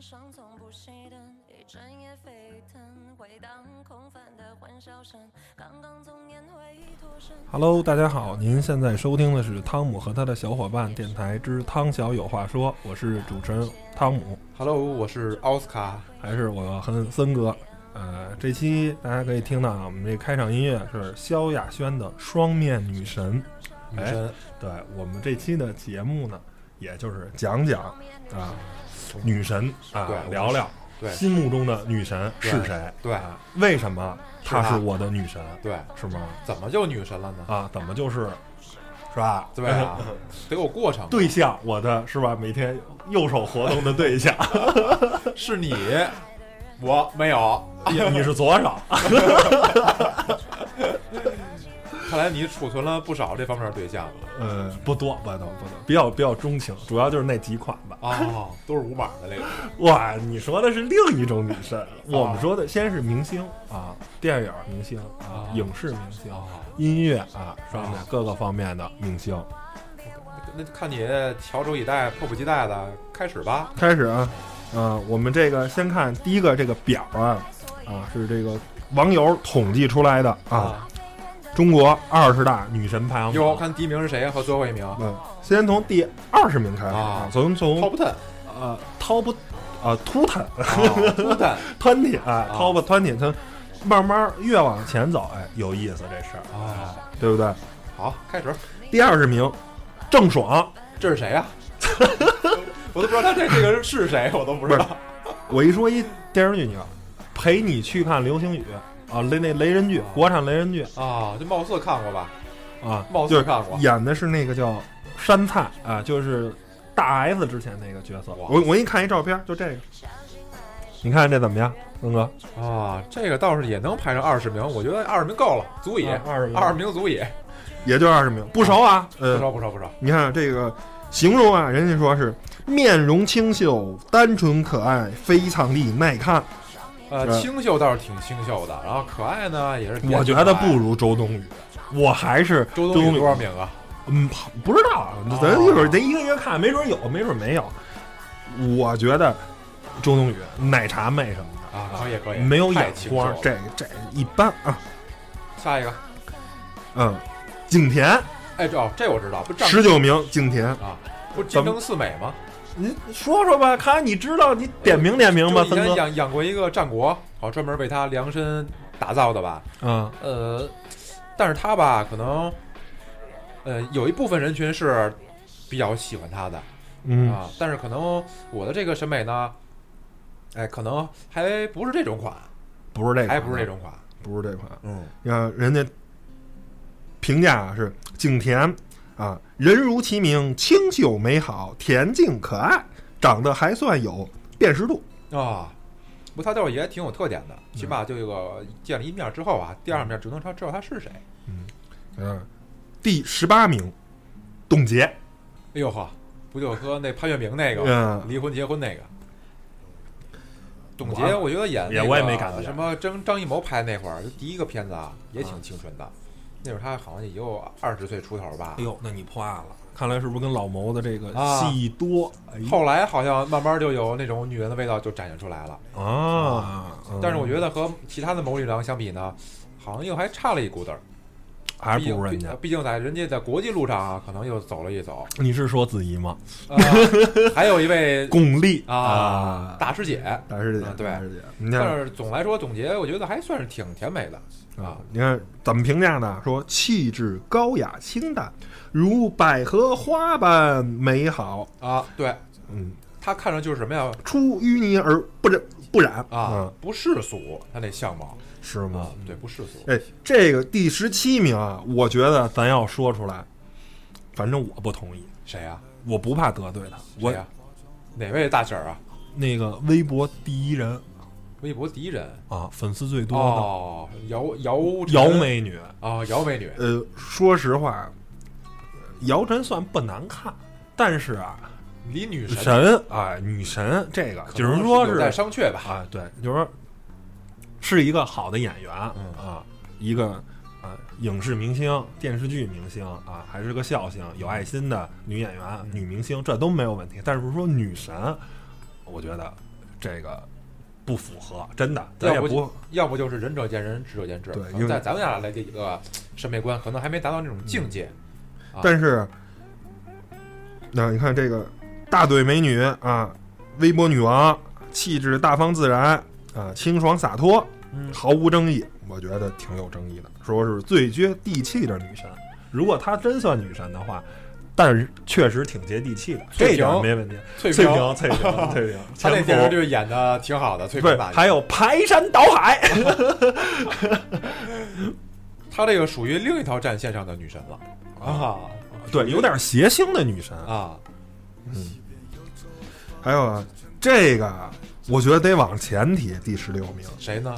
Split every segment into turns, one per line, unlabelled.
上从不熄灯，一整夜沸腾，回荡空泛的欢笑声。刚刚从烟灰脱身。
Hello，大家好，您现在收听的是汤姆和他的小伙伴电台之汤小有话说，我是主持人汤姆
，Hello，我是奥斯卡。
还是我和森哥。呃，这期大家可以听到啊，我们这开场音乐是萧亚轩的《双面女神》。
女神，
对我们这期的节目呢，也就是讲讲啊，女神啊
对，
聊聊
对
心目中的女神是谁？
对
啊为什么她
是
我的女神？
对，
是吗？
怎么就女神了呢？
啊，怎么就是是吧？
对啊，得有过程。
对象，我的是吧？每天右手活动的对象，
是你，我没有。
你你是左手，
看来你储存了不少这方面的对象
呃，不多，不多，不多，比较比较钟情，主要就是那几款吧。
哦，都是无码的那个。
哇，你说的是另一种女神，我们说的先是明星啊，电影明星啊，
啊
影视明星，
哦，
音乐啊，上面
啊
各个方面的明星。
那看你翘首以待、迫不及待的，开始吧。
开始啊，嗯，我们这个先看第一个这个表啊，啊是这个网友统计出来的啊，，中国二十大女神排行
哟，
榜。
看第一名是谁和最后一名
嗯，先从第二十名开始
啊
从从
？Top Ten，
呃 top 呃 two ten
啊，Top
Ten，twenty 啊
啊
top twenty，它慢慢越往前走，哎，有意思这事儿，
啊，
对不对？
好，开始。
第二十名，郑爽，
这是谁呀？我都不知道他这这个是谁，我都不知道。
我一说一电视剧，你看，陪你去看流星雨啊，雷那雷人剧，国产雷人剧
啊，这貌似看过吧？
啊，
貌
就是
似看过。
演的是那个叫山菜啊，就是大 S 之前那个角色。
哇
我我给你看一照片，就这个，你看这怎么样，峰哥？
啊，这个倒是也能排上二十名，我觉得二十名够了，足以，
二十名，
二十名足以。
也就二十名，不少啊。
不
呃，
少不少不少。
你看这个形容啊，人家说是面容清秀、单纯可爱、非常的耐看。
呃，清秀倒是挺清秀的，然后可爱呢也是。
我觉得不。如周冬雨，我还是
周冬雨多少名啊？
嗯，不知道，
哦
咱一会儿咱一个一个看，没准有，没准没有。我觉得周冬雨奶茶妹什么的
啊，可以可以，
没有眼光这这一般啊。
下一个，
嗯，景甜
哎，这哦，这我知道，不
十九名，景甜，
啊，不是金城四美吗？
您说说吧，看你知道，你点名点名吧，
就以前
哥。
养养过一个战国，好专门为他量身打造的吧？
嗯
呃，但是他吧，可能，呃，有一部分人群是比较喜欢他的，
嗯
啊，但是可能我的这个审美呢，哎，可能还不是这种款，
不是这个，
还不是这，种款。
不是这款。
嗯，
你看人家评价啊是景甜啊，人如其名，清秀美好，恬静可爱，长得还算有辨识度。
啊，不，他倒是也挺有特点的，起码这个见了一面之后啊，第二面只能他知道他是谁。
嗯，第十八名，董洁。
哎呦呵，不就和那潘粤明那个
嗯，
离婚结婚那个。董洁，我觉得演
也
那个
我也没感觉
什么张张艺谋拍那会儿，就第一个片子啊，也挺清纯的。那会儿他好像也就二十岁出头吧
哎。呦，那你破案了，看来是不是跟老谋的这个
啊
戏多？哎呦
后来好像慢慢就有那种女人的味道就展现出来了。
啊，
但是我觉
得
得和其他的谋女郎相比呢，好像又还差了一股子儿。
还
毕竟
不如人家。
毕竟在人家在国际路上啊，可能又走了一走。
你是说子怡吗？
啊，还有一位
巩俐
啊，大师姐。
大师姐
啊，对
大师姐，
但是总来说，总结我觉得还算是挺甜美的啊。
你看怎么评价呢？说气质高雅清淡，如百合花般美好。
啊，对，
嗯，
她看着就是什么呀？
出淤泥而不染不染
啊
嗯，
不世俗，她那相貌
是吗
啊？，对，不世俗。
哎，这个第十七名啊，我觉得咱要说出来，反正我不同意，
谁呀？
我不怕得罪他。我
谁呀？哪位大婶儿啊？
那个微博第一人
微博第一人
啊，粉丝最多的
哦，姚姚
姚美女。
啊，姚美女
呃，说实话，姚晨算不难看，但是啊，
离女神
神啊，女神这个
可
只能说是
在商榷吧。
啊，对，就是说是一个好的演员、
嗯
啊，一个啊影视明星、电视剧明星啊，还是个孝星、有爱心的女演员、
嗯
女明星，这都没有问题。但是说女神，我觉得这个不符合，真的，
要不
不
要不就是仁者见仁，智者见智。
对因为
在咱们俩来这个审美观，可能还没达到那种境界。啊
但是，那你看这个大嘴美女啊，微波女王，气质大方自然啊，清爽洒脱，
嗯
毫无争议，我觉得挺有争议的。说是最接地气的女神，如果她真算女神的话，但是确实挺接地气的，这一点没问题。
翠
翠
萍，
翠萍，翠萍，
她那电视剧演的挺好的，翠萍大，
还有排山倒海，
她这个属于另一条战线上的女神了啊
对，有点谐星的女神。
啊！
嗯还有啊，这个我觉得得往前提，第十六名，
谁呢？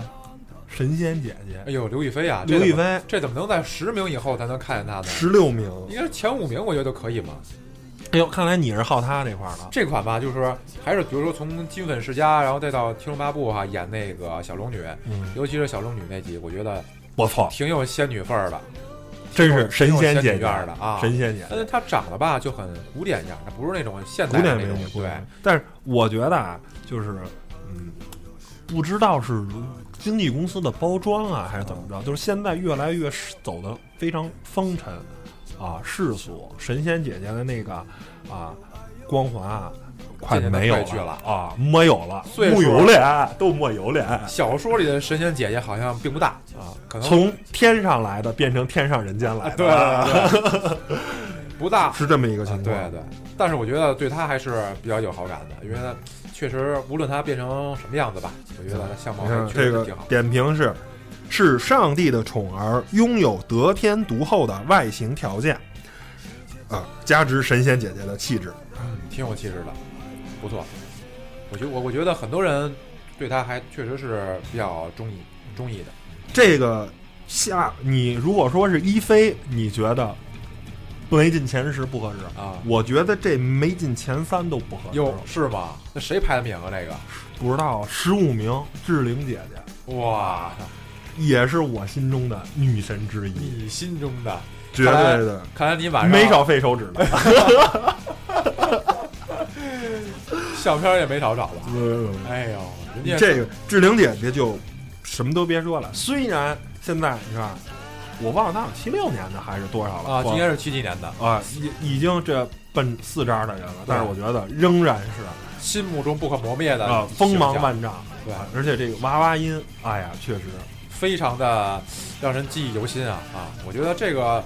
神仙姐姐
哎呦，刘亦菲啊，
刘亦菲，
这怎么能在十名以后才能看见她呢？
十六名。
应该是前五名，我觉得都可以嘛。
哎呦，看来你是好她这块儿的。
这款吧，就是说，还是比如说从金粉世家，然后再到《天龙八部》哈，演那个小龙女，
嗯，
尤其是小龙女那集，我觉得
不错，
挺有仙女范儿的，
真是神仙姐姐
的啊。
神仙姐姐，
但是她长得吧就很古典样儿，她不是那种现代的那种，对。
但是我觉得啊，就是嗯，不知道是经纪公司的包装啊，还是怎么着，就是现在越来越是走的非常风尘啊，世俗。神仙姐姐的那个啊光环啊，快没有
了
啊，没有了，木有脸，都没有脸。
小说里的神仙姐姐好像并不大啊，可能
从天上来的变成天上人间来的，
对 对对，不大。
是这么一个情
啊，
况。
对对，但是我觉得对她还是比较有好感的，因为她确实无论她变成什么样子吧，我觉得她相貌
你
还确实挺好。
点评是：是上帝的宠儿，拥有得天独厚的外形条件，啊，加之神仙姐姐的气质。
嗯挺有气质的，不错。我觉我我觉得很多人对她还确实是比较中意中意的。
这个下你如果说是一菲，你觉得没进前十不合适？
啊，
我觉得这没进前三都不合适。
哟，是吗？那谁排的名啊？这个？
不知道十五名，志玲姐姐
哇，
也是我心中的女神之一，
你心中的，
绝对的，
看来你晚上
没少费手指的。
相片也没少找吧？
嗯
哎呦，人家
这个志玲姐姐就什么都别说了，虽然现在你看，我忘了那是七六年的还是多少了
啊，应该是七几年的，
啊，已已经这奔四张的人了，但是我觉得仍然是
心目中不可磨灭的
啊锋芒万丈，
对
啊而且这个娃娃音，哎呀，确实
非常的让人记忆犹新啊啊！我觉得这个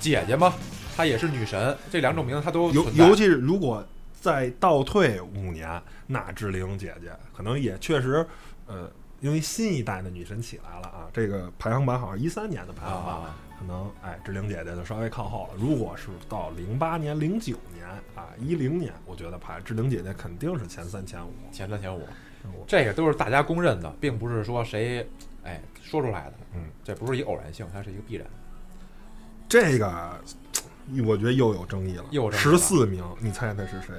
姐姐嘛，她也是女神，这两种名字她都
尤尤其是如果再倒退五年，那志玲姐姐可能也确实，呃，因为新一代的女神起来了啊，这个排行榜好像一三年的排行榜。
啊，
可能哎，志玲姐姐就稍微靠后了。如果是到零八年、零九年啊、一零年，我觉得排志玲姐姐肯定是前三、前五。
前三前五这个都是大家公认的，并不是说谁哎说出来的，
嗯，
这不是一偶然性，它是一个必然。
这个我觉得又有争议了。
又
十四名，你猜猜是谁？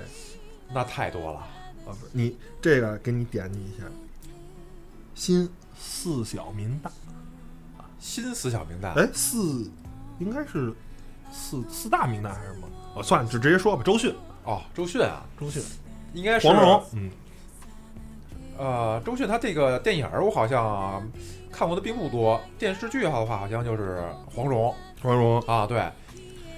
那太多了，
啊，不是你这个给你点你一下，新四小民大。
新四小名大，
哎，四应该是四四大名大还是什么？哦，算了，就直接说吧。周迅，
哦，周迅啊，
周迅，
应该是
黄蓉，嗯，
呃，周迅他这个电影儿我好像看过的并不多，电视剧的话好像就是黄蓉
黄蓉
啊，对，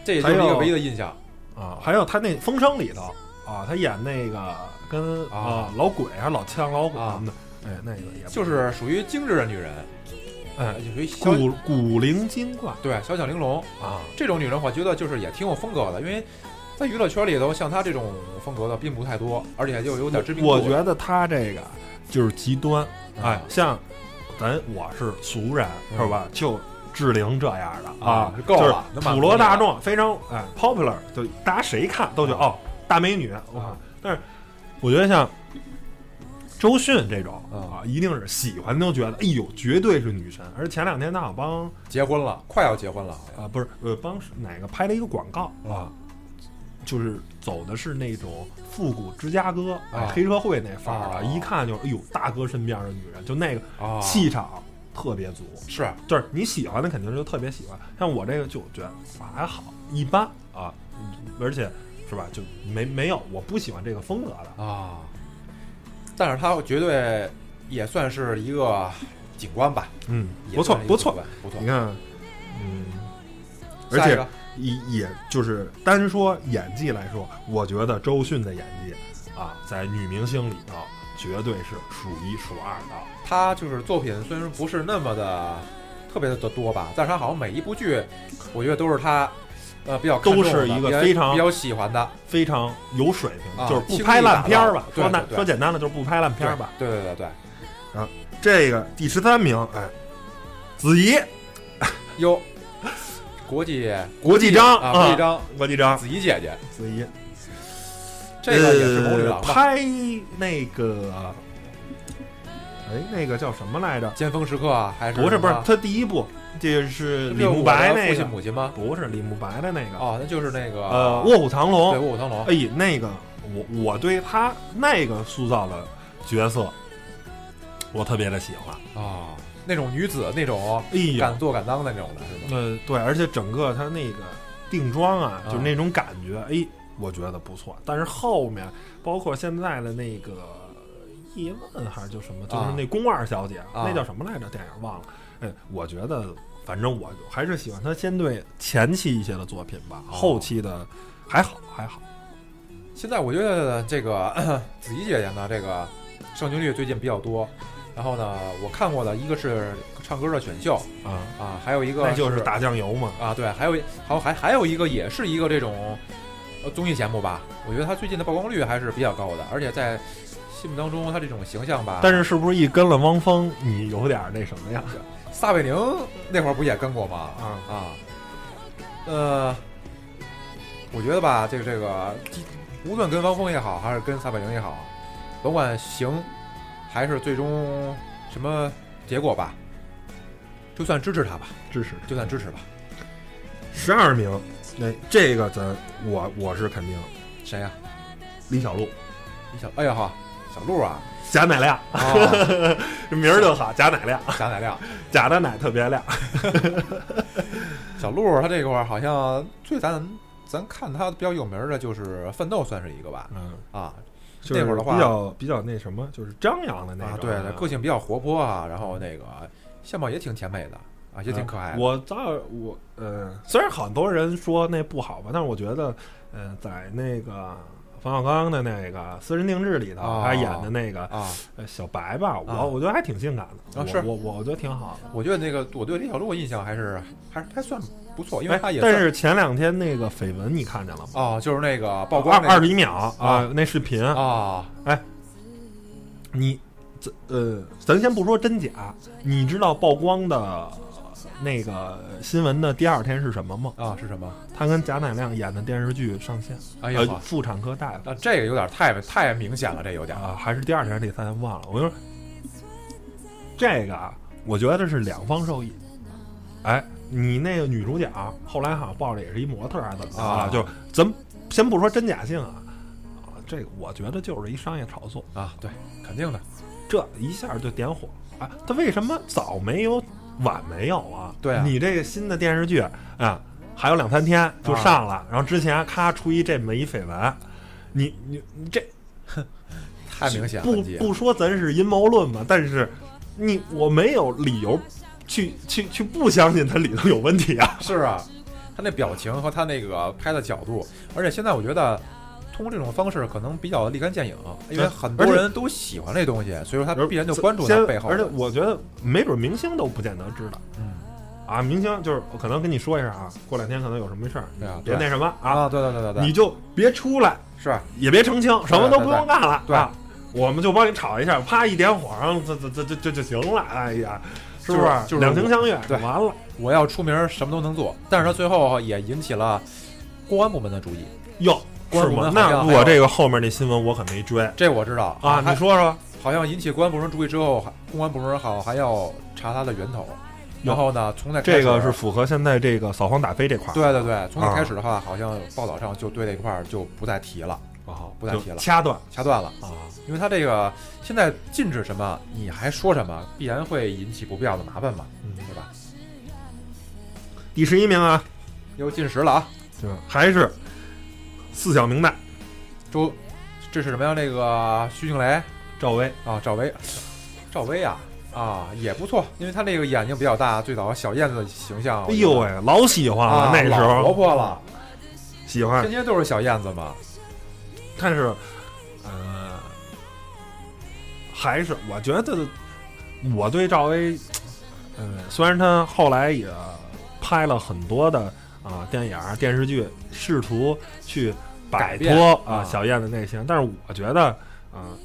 这也就是一个唯一的印象。
啊，还有他那《风声》里头啊，他演那个跟
啊
啊老鬼还是老枪老鬼
啊
什么的，哎，那个也不
就是属于精致的女人，
哎
就属于小
古古灵精怪
对小巧玲珑
啊，
这种女人，我觉得就是也挺有风格的，因为在娱乐圈里头，像她这种风格的并不太多，而且就有点知名度。
我觉得她这个就是极端，哎
啊，
像咱我是俗人
嗯
是吧？就志玲这样的
啊够了
就是普罗大众非常哎 popular，就大家谁看都觉得
啊
哦大美女，我
啊
靠！但是我觉得像周迅这种
啊
啊，一定是喜欢都觉得哎呦绝对是女神，而前两天她好像帮
结婚了，快要结婚了，
啊不是呃帮哪个拍了一个广告
啊，
就是走的是那种复古芝加哥、黑社会那范儿的，
啊。
一看就哎呦大哥身边的女人，就那个
啊，
气场特别足，
是。
就是你喜欢的肯定就特别喜欢，像我这个就觉得还好一般啊，而且是吧就没没有我不喜欢这个风格的。
啊，但是他绝对也算是一个警官吧，
嗯，不错不错
不错
你。看，嗯，而且也也就是单说演技来说，我觉得周迅的演技啊，在女明星里头绝对是数一数二的。
她就是作品虽然不是那么的特别的多吧，但是他好像每一部剧，我觉得都是他呃比较
都是一个非常
比较喜欢的
非常有水平，
啊
就是不拍烂片儿吧。说难说简单了，就是不拍烂片儿吧。
对对对对，
这个第十三名，哎，子怡，
哟，国际
国际章
啊，国际章，
国际章，
子怡姐姐，
子怡，
这个也是谋女
呃
郎吧？
拍那个，哎，那个叫什么来着？
尖峰时刻啊，还是
不是不是他第一部，这是李慕白那个
亲母亲吗？
不是李慕白的那个，
哦，那就是那个
呃，卧虎藏龙
对
龙。
卧虎藏龙，
哎，那个我我对他那个塑造的角色，我特别的喜欢。
啊，那种女子那种
哎呀
敢，做敢当的那种的是吧？
呃，对，而且整个他那个定妆啊，
啊
就是那种感觉，哎，我觉得不错。但是后面包括现在的那个叶问还是叫什么，就是
啊
那宫二小姐，
啊
那叫什么来着？电影忘了。哎，我觉得反正我还是喜欢他先对前期一些的作品吧，
哦
后期的还好还好。
现在我觉得这个 子怡姐姐呢，这个上镜率最近比较多。然后呢，我看过的一个是唱歌的选秀
啊，
啊，还有一个
那就是打酱油嘛。
啊，对，还有还有还还有一个也是一个这种呃综艺节目吧。我觉得他最近的曝光率还是比较高的，而且在心目当中他这种形象吧。
但是是不是一跟了汪峰，你有点那什么呀？
撒贝宁那会儿不也跟过吗？
啊，
啊，呃，我觉得吧，这个这个，无论跟汪峰也好，还是跟撒贝宁也好，甭管行还是最终什么结果吧，就算支持他吧，
支持。
就算支持吧。
十二名，那这个咱我我是肯定
谁呀、
李小璐，
李小，哎呀哈，小璐啊，
贾乃亮，
啊，
这名儿就好，贾乃亮，
贾乃亮，
贾的奶特别亮。
小鹿他这块儿好像最咱咱看他比较有名的就是《奋斗》，算是一个吧，
嗯，
啊
就是
那会儿的话
比较比较那什么，就是张扬的那
啊，
种。
对对，个性比较活泼啊，然后那个相貌也挺甜美的啊，也挺可爱的。
我早我呃，虽然很多人说那不好吧，但是我觉得，呃，在那个冯小刚的那个《私人定制》里头，
哦
他演的那个小白吧，我、
啊
我觉得还挺性感的。
是
我我觉得挺好的。
我觉得那个我对李小璐印象还是还是还算不错，因为
哎
他也算
但是前两天那个绯闻你看见了吗？
哦，就是那个曝光
二二十一秒啊
啊，
那视频，
啊哎
你这呃，咱先不说真假，你知道曝光的那个新闻的第二天是什么吗？
啊是什么？
他跟贾乃亮演的电视剧上线，呃，
哎呀妈，
妇产科大夫
那这个有点太太明显了，这有点
啊，还是第二天还是第三天忘了。我就说这个啊，我觉得是两方受益。哎，你那个女主角后来好像抱着也是一模特儿还是怎么着
啊
就咱先不说真假性啊，啊，这个我觉得就是一商业炒作。
啊，对，肯定的
这一下就点火啊！他为什么早没有晚没有啊？
对啊
你这个新的电视剧啊，还有两三天就上了，然后之前咔出一这么一绯闻，你你你这
太明显了，
不不说咱是阴谋论嘛，但是你我没有理由去去去不相信它里头有问题啊！
是啊，他那表情和他那个拍的角度，而且现在我觉得。通过这种方式可能比较立竿见影，因为很多人都喜欢这东西，所以说他
而
必然就关注
先
背后。
而且我觉得没准明星都不见得知道
嗯，
啊，明星就是我可能跟你说一声啊，过两天可能有什么事儿，
对啊
别那什么啊，
啊，对对对对对，
你就别出来。
是
也别澄清，什么都不用干了，
对
吧，我们就帮你炒一下，啪一点火，然后这这这这这就行了。哎呀，是不
是就是
两情相悦？
对
完了，
我要出名，什么都能做。但是他最后也引起了公安部门的注意，
哟，是吗？
公安部门
那我这个后面那新闻我可没追
这我知道
啊，你说说，
好像引起公安部门注意之后，还公安部门好像还要查它的源头。然后呢，从那开始
这个是符合现在这个扫黄打非这块儿
对对对，从那
啊
开始的话，好像报道上就对这块儿就不再提了，
啊，
不再提了
掐断
掐断了。
啊。
因为他这个现在禁止什么，你还说什么，必然会引起不必要的麻烦嘛，
嗯，
对吧？
第十一名啊，
又进十了啊，
对？还是四小名旦，
周，这是什么呀？那个徐静蕾
赵薇。
啊，赵薇，赵薇啊啊也不错，因为她那个眼睛比较大，最早小燕子的形象，
哎呦喂，老喜欢了、
啊，
那时
候活泼了，
喜欢
天，天都是小燕子嘛。
但是呃，还是我觉得我对赵薇，呃，虽然她后来也拍了很多的啊、电影儿、电视剧，试图去摆脱
啊
啊小燕的那些，但是我觉得啊、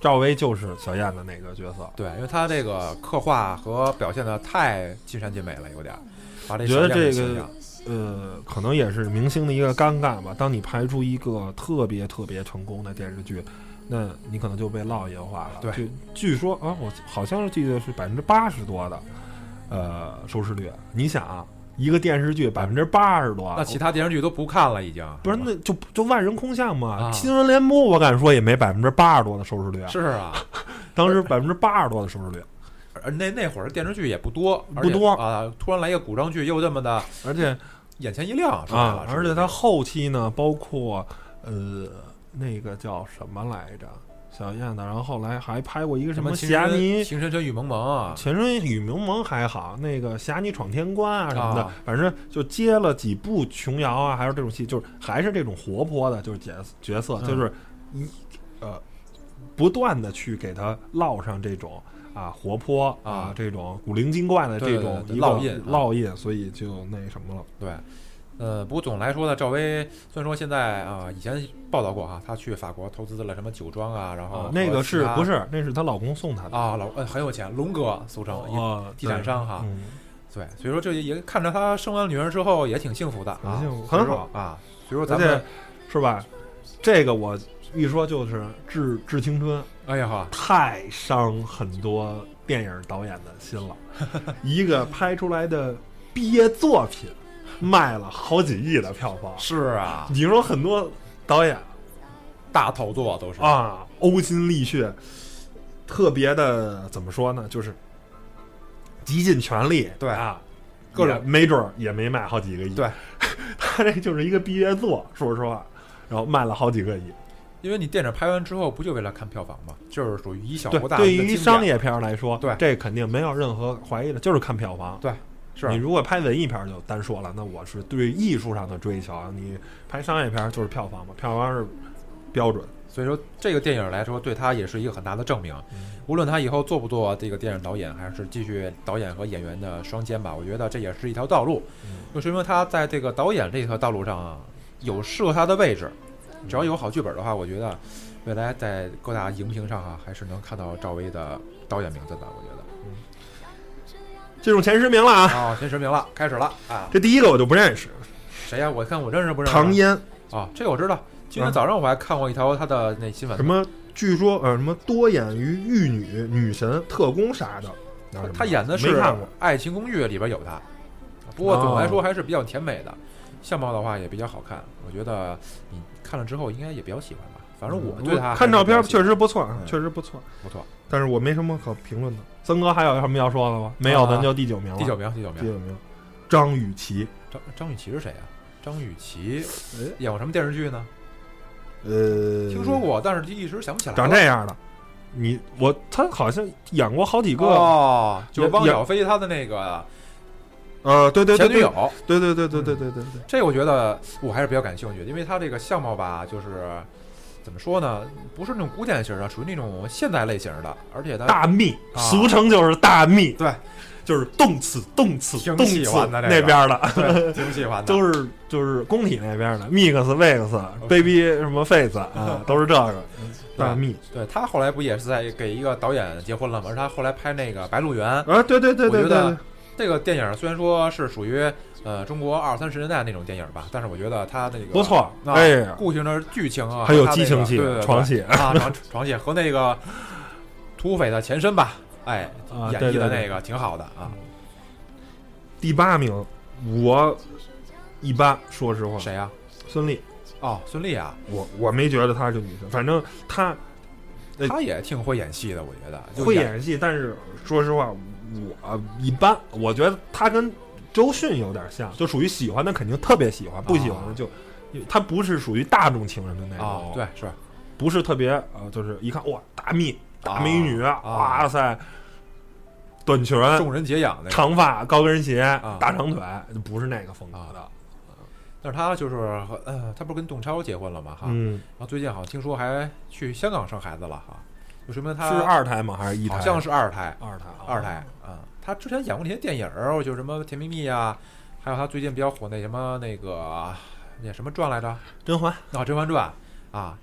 赵薇就是小燕的那个角色。
对，因为她这个刻画和表现的太尽善尽美了，有点儿把这
觉得这个呃，可能也是明星的一个尴尬吧。当你拍出一个特别特别成功的电视剧，那你可能就被烙印化了。
对
据据说啊，我好像是记得是百分之八十多的呃收视率。你想啊，一个电视剧百分之八十多，
那其他电视剧都不看了，已经。
不是那就就万人空巷嘛。
啊。
新闻联播我敢说也没百分之八十多的收视率。啊，
是啊，
当时百分之八十多的收视率，
而那那会儿电视剧也不多，而且
不多。
啊，突然来一个古装剧，又这么的
而且
眼前一亮，说白了
啊，
是？
而且它后期呢，包括呃那个叫什么来着，小燕子，然后后来还拍过一个《
什么
侠尼
情深深雨蒙蒙啊，
情深雨蒙蒙》还好，那个《侠尼闯天关》啊什么的，
啊。
反正就接了几部琼瑶啊，还是这种戏，就是还是这种活泼的，就是角角色，
嗯
就是一呃不断的去给他烙上这种。啊，活泼
啊
这种古灵精怪的这种
烙印啊。
烙印，所以就那什么了。
对，呃，不过总来说呢，赵薇虽然说现在啊、以前报道过哈，她去法国投资了什么酒庄啊，然后
啊，那个是不
是
是？那是她老公送她的
啊，老呃很有钱，龙哥俗称，一
啊，
地产商哈
对嗯
对，所以说这也看着她生完女儿之后也挺幸福的啊，
很好
啊，所以说咱们
是吧？这个我一说就是致致青春，
哎呀哈，
太伤很多电影导演的心了。一个拍出来的毕业作品卖了好几亿的票房，
是啊，
你说很多导演
大头作都是，
啊呕心沥血，特别的怎么说呢？就是极尽全力，
对
啊，
各种
没准儿也没卖好几个亿。
对，
他这就是一个毕业作，说实话，然后卖了好几个亿。
因为你电影拍完之后不就为了看票房吗？就是属于以小博大的
对于商业片来说，
对
这肯定没有任何怀疑的，就是看票房。
对是
你如果拍文艺片儿就单说了，那我是对艺术上的追求，你拍商业片儿就是票房嘛，票房是标准。
所以说，这个电影来说，对他也是一个很大的证明。无论他以后做不做这个电影导演，还是继续导演和演员的双肩吧，我觉得这也是一条道路。就说明他在这个导演这条道路上啊，有适合他的位置。只要有好剧本的话，我觉得未来在各大荧屏上啊，还是能看到赵薇的导演名字的。我觉
进入前十名了啊！
前十名了，开始了啊！
这第一个我就不认识，
谁呀、我看我认识不认识？
唐嫣，
啊，这个我知道。今天早上我还看过一条她的那新闻
什，么？据说呃什么多演于玉女、女神、特工啥的，然后什么
他演的是《
没看过。
爱情公寓》里边有他，不过总的来说还是比较甜美的，相貌的话也比较好看。我觉得你看了之后应该也比较喜欢吧。反正我对
看照片确
实
实不错，确实不错，
不错。
但是我没什么可评论的。曾哥还有什么要说的吗？没有，
啊
咱就第九名了。
第九名，第九名，
第九名，张雨绮。
张张雨绮是谁啊？张雨绮
哎
演过什么电视剧呢？
呃，
听说过，但是一时想不起来。
长这样的。你我他好像演过好几个，
哦，就是汪小菲他的那个
呃，对对对
女友。
对对对对对对对对，
这我觉得我还是比较感兴趣的，因为他这个相貌吧，就是怎么说呢，不是那种古典型的，属于那种现代类型的，而且他
大蜜，
啊
俗称就是大蜜，
对，
就是动词动词
挺
动词
喜欢的这个
那边的，
对挺喜欢的，
都是就是工体那边的，mix vex baby 什么 face 啊，都是这个大蜜
对他后来不也是在给一个导演结婚了吗？而他后来拍那个《白鹿原》
啊，对对对对对
我觉得
对，
这个电影，虽然说是属于呃中国二三十年代那种电影吧，但是我觉得他那个
不错，
啊
哎呀，
故事的剧情啊，
还有激情戏
个对
床戏
啊，床床戏和那个土匪的前身吧，哎，
啊，
演绎的那个挺好的啊。
第八名，我一般，说实话，
谁呀？
孙俪，
哦，孙俪啊，
我我没觉得她是女神，反正她呃
她也挺会演戏的，我觉得演
会演戏，但是说实话，我一般，我觉得她跟周迅有点像，就属于喜欢的肯定特别喜欢，不喜欢的就。她不是属于大众情人的那种，
啊，对，是
不是特别呃，就是一看哇大蜜大美女，
啊
哇塞，短裙、
众人解痒那个。
长发、高跟鞋、
啊
大长腿，不是那个风格的。
但是他就是和呃，他不是跟董超结婚了吗？哈，
嗯，
然后最近好像听说还去香港生孩子了哈，就说明他
是二胎吗？还是一胎？
好像是二胎，
二胎啊，
二胎啊。他之前演过那些电影儿，就什么《甜蜜蜜》呀，还有他最近比较火那什么那个那什么传来着？
甄嬛
啊，《甄嬛传》啊，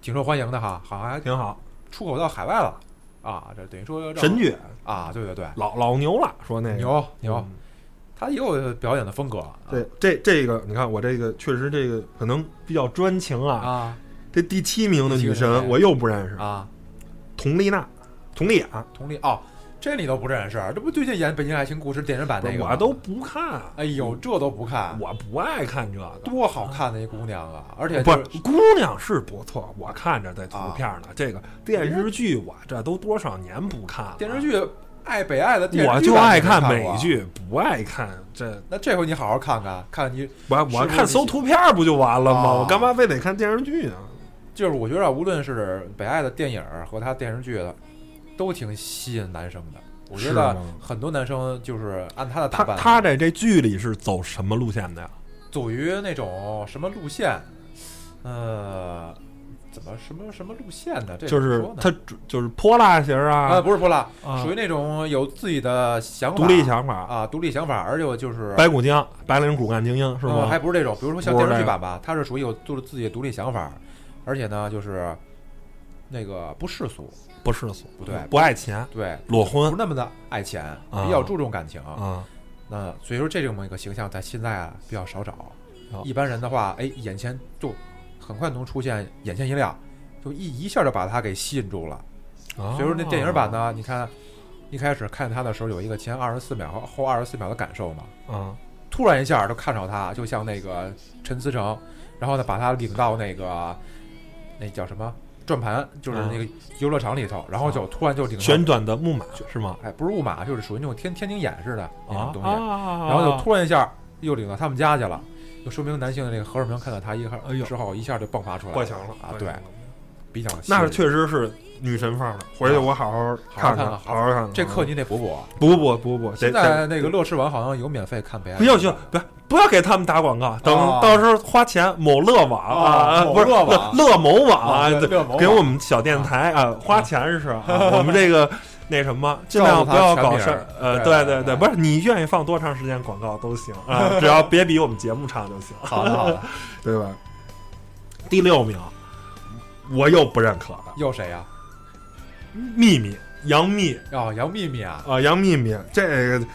挺受欢迎的哈，好像还
挺好，
出口到海外了啊。这等于说
神剧
啊，对对对，
老老牛了，说那个
牛牛，
嗯
他也有表演的风格。啊
对，这这个你看我这个确实这个可能比较专情啊。
啊
这第七名的女神我又不认识，
啊，
佟丽娜，佟丽娅，
佟丽哦，这你都不认识？这不最近演《北京爱情故事》电视版那个
我都不看，
哎呦，这都不看，
我不爱看这个。
多好看的一姑娘啊！而且
不
就是
姑娘是不错，我看着这图片呢。这个电视剧我这都多少年不看了。
电视剧爱北爱的电视
我就爱看。美剧，不爱看这。
那这回你好好看看，看你
我我看搜图片不就完了吗？
啊
我干嘛非得看电视剧呢？
就是我觉得啊无论是北爱的电影和他电视剧的，都挺吸引男生的。我觉得很多男生就是按他的打扮，
他他在这剧里是走什么路线的呀？
走于那种什么路线，呃，怎么什么什么路线的？这
就是他就是泼辣型
啊，
啊，
不是泼辣，
啊
属于那种有自己的想法、
独立想法。
啊，独立想法，而且我就是
白骨精、白领骨干精英是
呃
吗？
还不是这种，比如说像电视剧版吧，他是属于有就是自己的独立想法，而且呢，就是那个不世俗，
不世俗，
不对
不爱钱，
对，
裸婚。
不那么的爱钱，
啊。
比较注重感情。
啊，
那所以说这种一个形象在现在啊比较少找。
哦。
一般人的话，哎，眼前就很快能出现眼前一亮，就一一下就把他给吸引住了。
所
所以说那电影版呢，你看一开始看他的时候有一个前二十四秒和后二十四秒的感受嘛，
啊，
突然一下就看着他，就像那个陈思诚，然后呢把他领到那个那叫什么转盘，就是那个游乐场里头，然后就突然就领到
旋转的木马是吗？
哎不是木马，就是属于那种天天津眼似的那种
啊
东西，
啊，
然后就突然一下又领到他们家去了，就说明男性的那个荷尔蒙看到他一下
哎呦
之后一下就迸发出来
过强了
啊，对，比较
那是确实是女神范儿的，回去我好好看
看
好好看看。
这课你得补补。
补补补补，
现
得
在那个乐视网好像有免费看北爱，
不要不要不要不要给他们打广告，等
啊
到时候花钱某乐网啊，不是
乐
乐某网
啊
给我们小电台啊花钱是啊，我们这个那什么尽量不要搞事儿，呃，对对对，不是你愿意放多长时间广告都行啊，只要别比我们节目长就行，
好的好的，
对吧？第六名，我又不认可了，
又谁呀？
秘密杨幂。
哦，杨幂幂啊，
啊，杨幂幂。这个，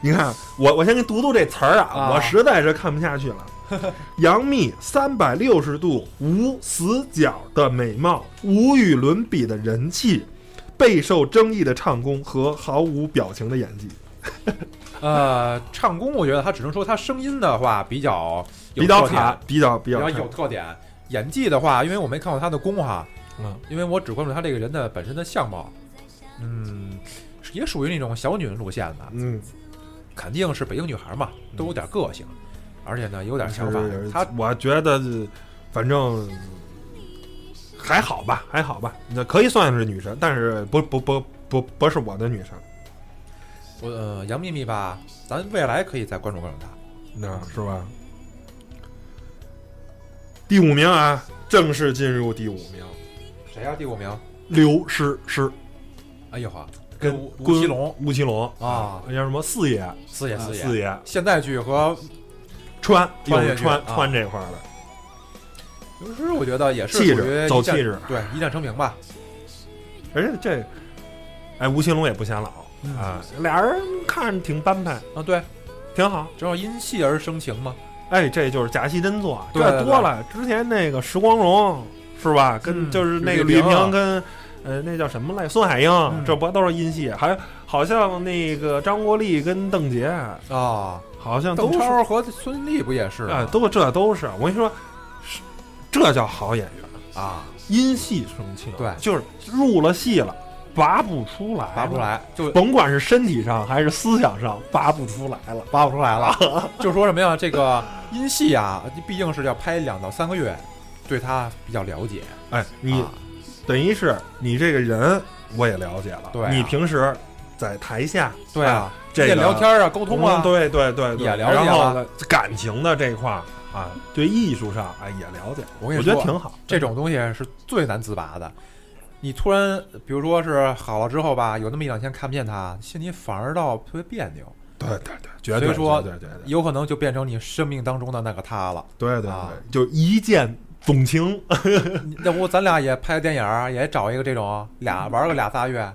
你看我我先给你读读这词儿啊，
啊。
我实在是看不下去了。杨幂三百六十度无死角的美貌，无与伦比的人气，备受争议的唱功和毫无表情的演技，
呃，唱功我觉得他只能说他声音的话比较有
比较卡，比较比
比较有特点。演技的话，因为我没看过他的功哈，
嗯
因为我只关注她这个人的本身的相貌，嗯，也属于那种小女人路线的，
嗯，
肯定是北京女孩嘛，都有点个性，而且呢有点想法
是。
她
我觉得反正还好吧，还好吧，那可以算是女神，但是不不不不不是我的女神，
我呃杨幂幂吧，咱未来可以再关注关注她。
那是吧？第五名啊，正式进入第五名，
谁呀、第五名？
刘诗诗
哎呦呵，
跟
吴吴奇隆，
吴奇隆
啊那
叫什么四爷，
四爷四爷，
四爷
现代剧和
穿
穿
穿
啊
穿这块儿的
刘诗，我觉得也是
气
属于
走气质，
对一战成名吧。
而且这，哎，吴奇隆也不显老
嗯
啊，俩人看着挺般配，
啊，对，
挺好。
正好因戏而生情嘛。
哎，这就是假戏真做，这多了。之前那个石光荣是吧？跟
嗯
就是那个吕
萍
跟呃那叫什么来？孙海英，
嗯
这不都是音戏？还好像那个张国立跟邓婕，
啊，
好像
邓超和孙俪不也是吗？
哎，都这都是。我跟你说，是这叫好演员，
啊，
因戏生情。
对
就是入了戏了，拔不出来，
拔不出。来，就
甭管是身体上还是思想上，拔不出来了。
拔不出来了。就说什么呀？这个音戏啊，毕竟是要拍两到三个月，对他比较了解。
哎，你
啊
等于是你这个人我也了解了。
对啊
你平时在台下，
对啊，
这个
聊天啊，沟通啊
嗯，对对对对，
也了解
然后
了
感情的这块儿啊，对艺术上啊也了解，我
我跟你说，
觉得挺好。
这种东西是最难自拔的。你突然，比如说是好了之后吧，有那么一两天看不见他，心里反而倒特别别扭，
对对对，绝对
所以说
对对对
有可能就变成你生命当中的那个他了。
对对
啊
对，就一见钟情。
要不咱俩也拍个电影儿，也找一个这种俩玩个俩仨月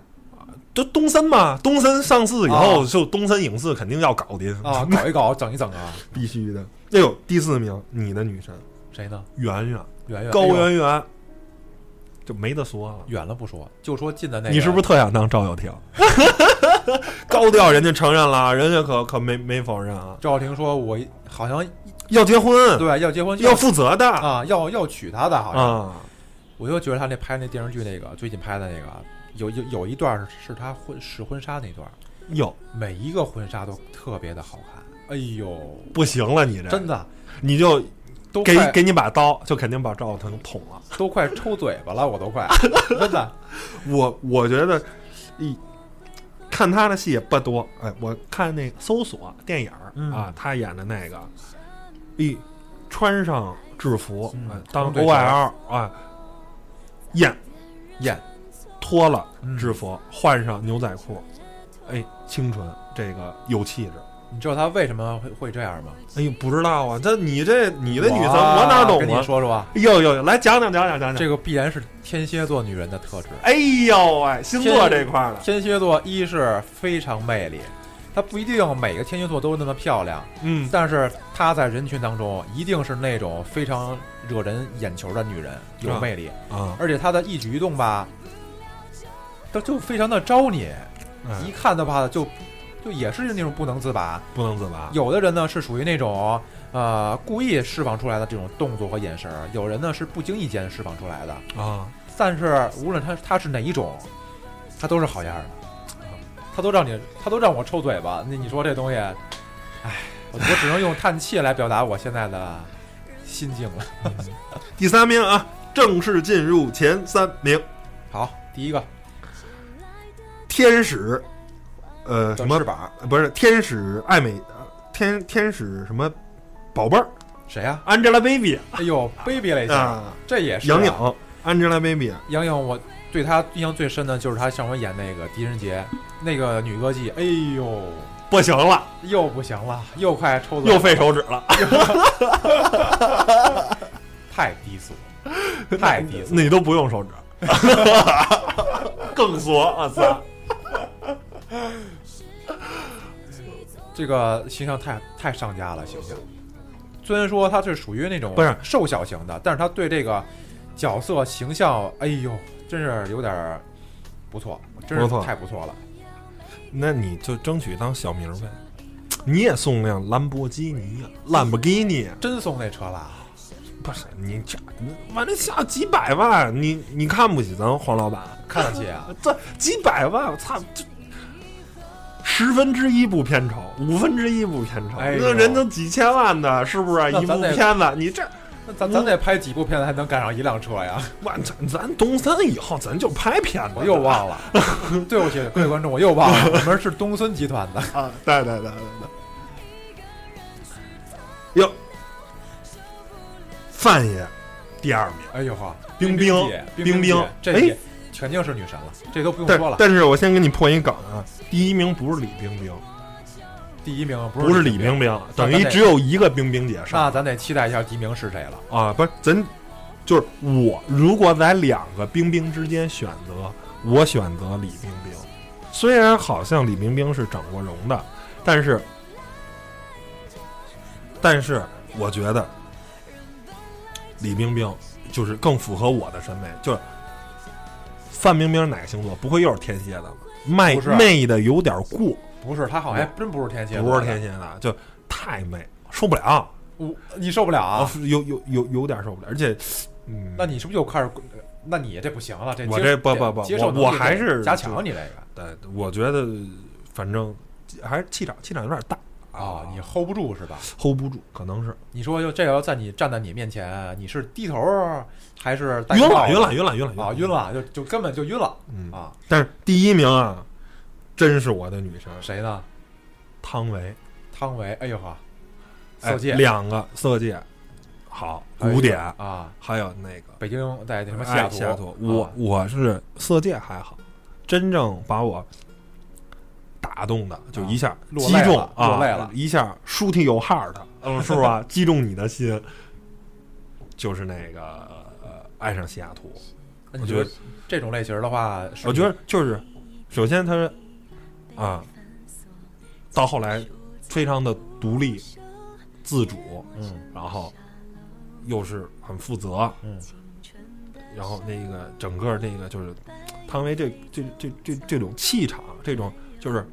就东森嘛，东森上市以后，
啊
就东森影视肯定要搞的，
啊，搞一搞，整一整啊。
必须的。哎呦，第四名，你的女神
谁呢？
圆圆，
圆圆，
高圆圆，就没得说了。
远了不说，就说近的那个，
你是不是特想当赵又廷？高调人家承认了，人家可可没没否认啊，
赵又廷说我好像
要结婚，
对要结婚
要负责的。
啊，要要娶她的，好像。
啊，
我就觉得他那拍那电视剧那个最近拍的那个，有有有一段是是他婚试婚纱那段，
哟，
每一个婚纱都特别的好看。哎呦，
不行了，你这。
真的。
你就给
都给
给你把刀，就肯定把赵又廷捅了。
都快抽嘴巴了，我都快，真的。
我我觉得，一看他的戏也不多，哎，我看那搜索电影儿、
嗯。
啊，他演的那个，一穿上制服，当
红队
OL 啊，演
演
脱了
嗯
制服，换上牛仔裤，哎，清纯，这个有气质。
你知道他为什么会会这样吗？
哎呦，不知道啊，这你这你的女
生，
我哪懂
跟你
啊？
说说啊，
呦呦，来讲讲讲讲讲讲。
这个必然是天蝎座女人的特质。
哎呦喂，星座这块儿的，
天蝎座一是非常魅力，她不一定每个天蝎座都那么漂亮，
嗯，
但是她在人群当中一定是那种非常惹人眼球的女人，有
啊
魅力。
啊，
而且她的一举一动吧，她就非常的招你，
哎
一看的话就就也是那种不能自拔。
不能自拔。
有的人呢是属于那种呃故意释放出来的这种动作和眼神，有人呢是不经意间释放出来的。
啊，
但是无论他他是哪一种，他都是好样的，他都让你他都让我抽嘴巴。那你说这东西，唉，我我只能用叹气来表达我现在的心境了。
第三名啊，正式进入前三名，
好，第一个。
天使，呃，什么不是天使爱美，呃天天使什么宝贝儿。
谁呀、
，Angelababy。
哎呦，baby 类型，
啊，
这也是、啊、
杨颖，Angelababy。
杨颖，我对他印象最深的就是他上回演那个狄仁杰那个女歌姬，哎呦，
不行了，
又不行了，又快抽嘴
又
了
费手指 了，
太低俗，太低俗。
你都不用手指，更俗，我操！
这个形象太太上佳了，形象。虽然说他是属于那种
不是
瘦小型的，但是他对这个角色形象，哎呦，真是有点儿不错，真是太不错了。
那你就争取当小明呗，你也送辆兰博基尼呀，兰博基尼。
真送那车了，
不是你这，完了下几百万，你你看不起咱黄老板？
看得起啊！
这几百万，我操，这十分之一部片酬，五分之一部片酬，那人都几千万的，是不是？一部片子，你这
那咱咱得拍几部片子才能赶上一辆车呀？
哇，咱咱东森以后咱就拍片子，
我又忘了，对不起各位观众，我又忘了，我们是东森集团的。
啊，对对对对对。哟，范爷第二名，
哎呦呵，
冰
冰
冰冰
这
哎
也肯定是女神了，这都不用说了。
但是我先给你破一梗啊，第一名不是李冰冰，
第一名
不
是
是李冰冰，等于只有一个冰冰姐上。
那咱得期待一下第一名是谁了。
啊，不是，咱就是我，如果在两个冰冰之间选择，我选择李冰冰。虽然好像李冰冰是整过容的，但是，但是我觉得李冰冰就是更符合我的审美。就是范冰冰哪个星座？不会又是天蝎的吧？媚媚的有点过，
不是，他好像还真不是天蝎座，
不是天蝎的，就太媚，受不了
我你受不了啊？
有有有有点受不了，而且，嗯，
那你是不是又开始？那你这不行了，这
我这不不不
接受能力
我还是
得加强你这个。
对，我觉得反正还是气场气场有点大
啊，你 hold 不住是吧
？hold 不住，可能是
你说就这要在你站在你面前，你是低头还是戴
晕了，晕了，晕了，晕了，
啊，晕了，就就根本就晕了
嗯，
啊！
但是第一名啊，真是我的女神
谁呢？
汤唯，
汤唯，哎呦呵，
哎
色戒，
两个色戒，好古典，
啊，
还有那个
北京在那什么
哎
西
西雅图，
雅图，
我
啊
我是色戒还好，真正把我打动的，就一下击中啊，
落泪了
一下 shoot your heart，嗯，是吧？击中你的心，就是那个呃，爱上西雅图。我觉得
这种类型的话，
我觉得就是，首先他啊，到后来非常的独立、自主，
嗯。
然后又是很负责，
嗯。
然后那个整个那个就是汤唯这这这这这种气场，这种就是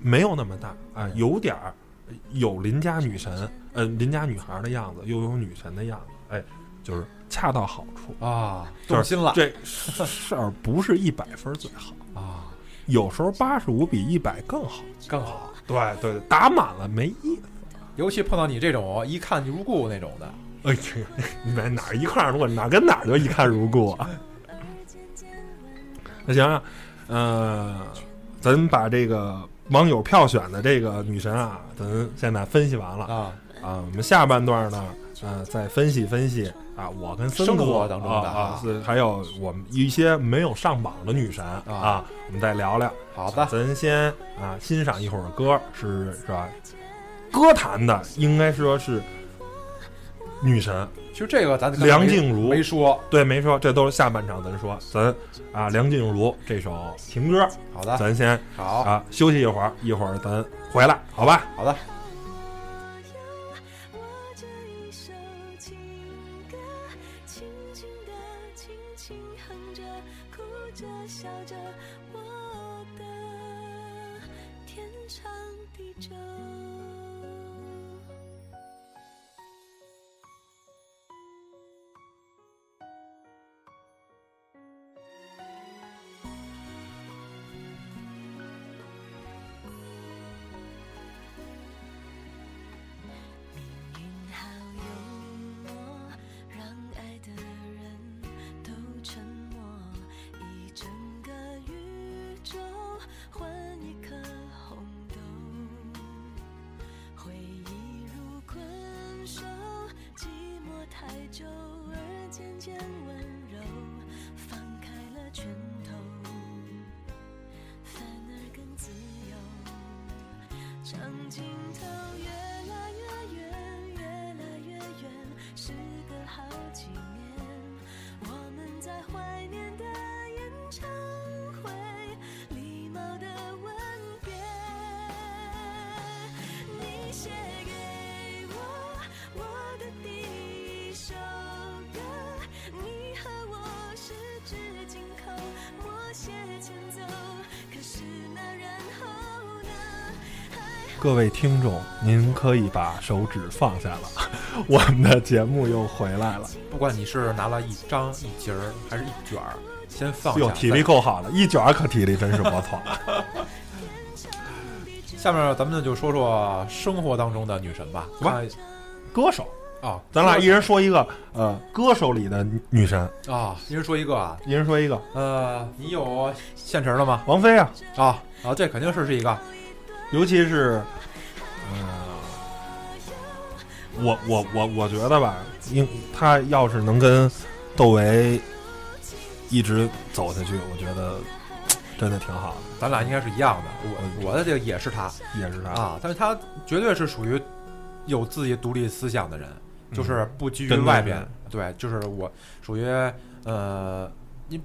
没有那么大啊、有点儿有邻家女神呃邻家女孩的样子，又有女神的样子，哎，就是恰到好处。
啊，动心了。
这事儿不是一百分最好，
啊，
有时候八十五比一百更好。
更好。
对对，打满了没意思。
尤其碰到你这种一看就入故那种的，
哎，这你们哪儿一块儿我哪儿跟哪儿就一看如故啊。那行啊，呃，咱把这个网友票选的这个女神啊，咱现在分析完了
啊，
啊。我们下半段呢，呃，再分析分析啊，我跟森哥
生活当中的
啊，
啊
啊是还有我们一些没有上榜的女神啊，我们再聊聊。
好的，
咱先啊欣赏一会儿歌，是是吧？歌坛的应该说是女神，
其实这个咱
梁静茹
没说，
对，没说，这都是下半场咱说，咱啊梁静茹这首情歌，
好的，
咱先
好，
啊休息一会儿，一会儿咱回来，好吧？
好的，
各位听众，您可以把手指放下了，我们的节目又回来了，
不管你是拿了一张一截儿还是一卷儿，先放下。
哟，体力够好的，一卷儿可体力真是不错。
下面咱们就说说生活当中的女神吧。
吧歌手，
啊，
咱俩一人说一个，呃，歌手里的女神，
啊，一人说一个啊。
一人说一个，
呃，你有现成的吗？
王菲啊，
啊啊，这肯定是是一个
尤其是，嗯，我我我我觉得吧，应他要是能跟窦唯一直走下去，我觉得真的挺好的，
咱俩应该是一样的。我我的这个也是他
也是他，
啊，但是他绝对是属于有自己独立思想的人，就是不拘于外边。对，就是我属于呃，你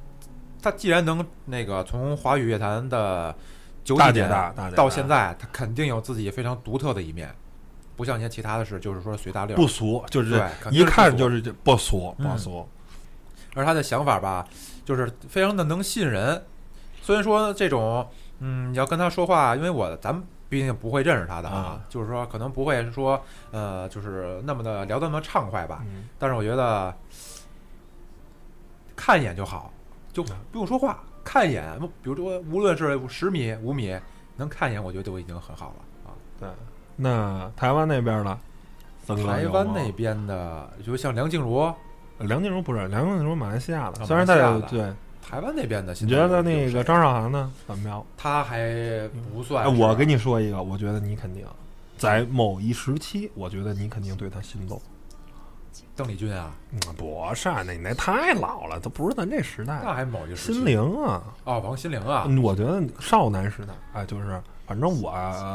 他既然能那个从华语乐坛的九
大姐
几年
大大姐大
到现在，他肯定有自己非常独特的一面，不像一些其他的事，就是说随大流
不。俗，就是
对
一看就是这不俗
嗯
不俗，
而他的想法吧，就是非常的能信人。虽然说这种，嗯，你要跟他说话，因为我咱们毕竟不会认识他的啊
啊，
就是说可能不会说，呃，就是那么的聊得那么畅快吧。
嗯
但是我觉得看一眼就好，就不用说话，看一眼，比如说无论是十米、五米，能看一眼，我觉得就已经很好了啊。
对，那台湾那边呢？
台湾那边的，就像梁静茹，
梁静茹不是梁静茹，马来西亚的，
啊
虽然他
马来西亚的
有对，
台湾那边的，
你觉得那个张韶涵呢怎么样？
她还不算？
我跟你说一个，我觉得你肯定在某一时期，我觉得你肯定对她心动。
邓丽君啊，
嗯，不是，那你那太老了，都不是咱这时代。
那还某一时期
心灵啊，
哦，王心凌啊，
嗯我觉得少男时代，哎，就是反正我、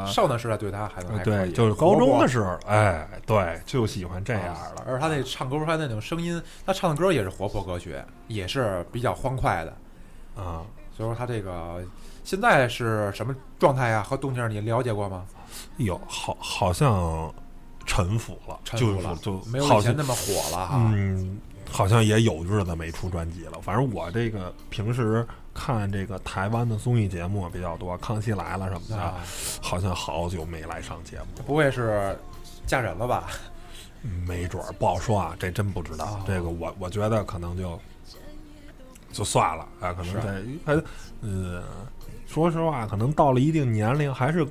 少男时代对他还能还可
对，
以
就是高中的时候，哎，对，就喜欢这样了。
而他那唱歌他那种声音，他唱的歌也是活泼歌曲，也是比较欢快的。
啊，
所以说他这个现在是什么状态啊？和动静儿你了解过吗？
有好好像
沉浮了，
就是就
没有
好像
以前那么火了哈。
嗯，好像也有日子没出专辑了。反正我这个平时看这个台湾的综艺节目比较多，《康熙来了》什么的，
啊，
好像好久没来上节目。
不会是嫁人了吧？
没准儿不好说啊，这真不知道。
哦
这个我我觉得可能就就算了啊，可能
是
在还呃，说实话，可能到了一定年龄，还是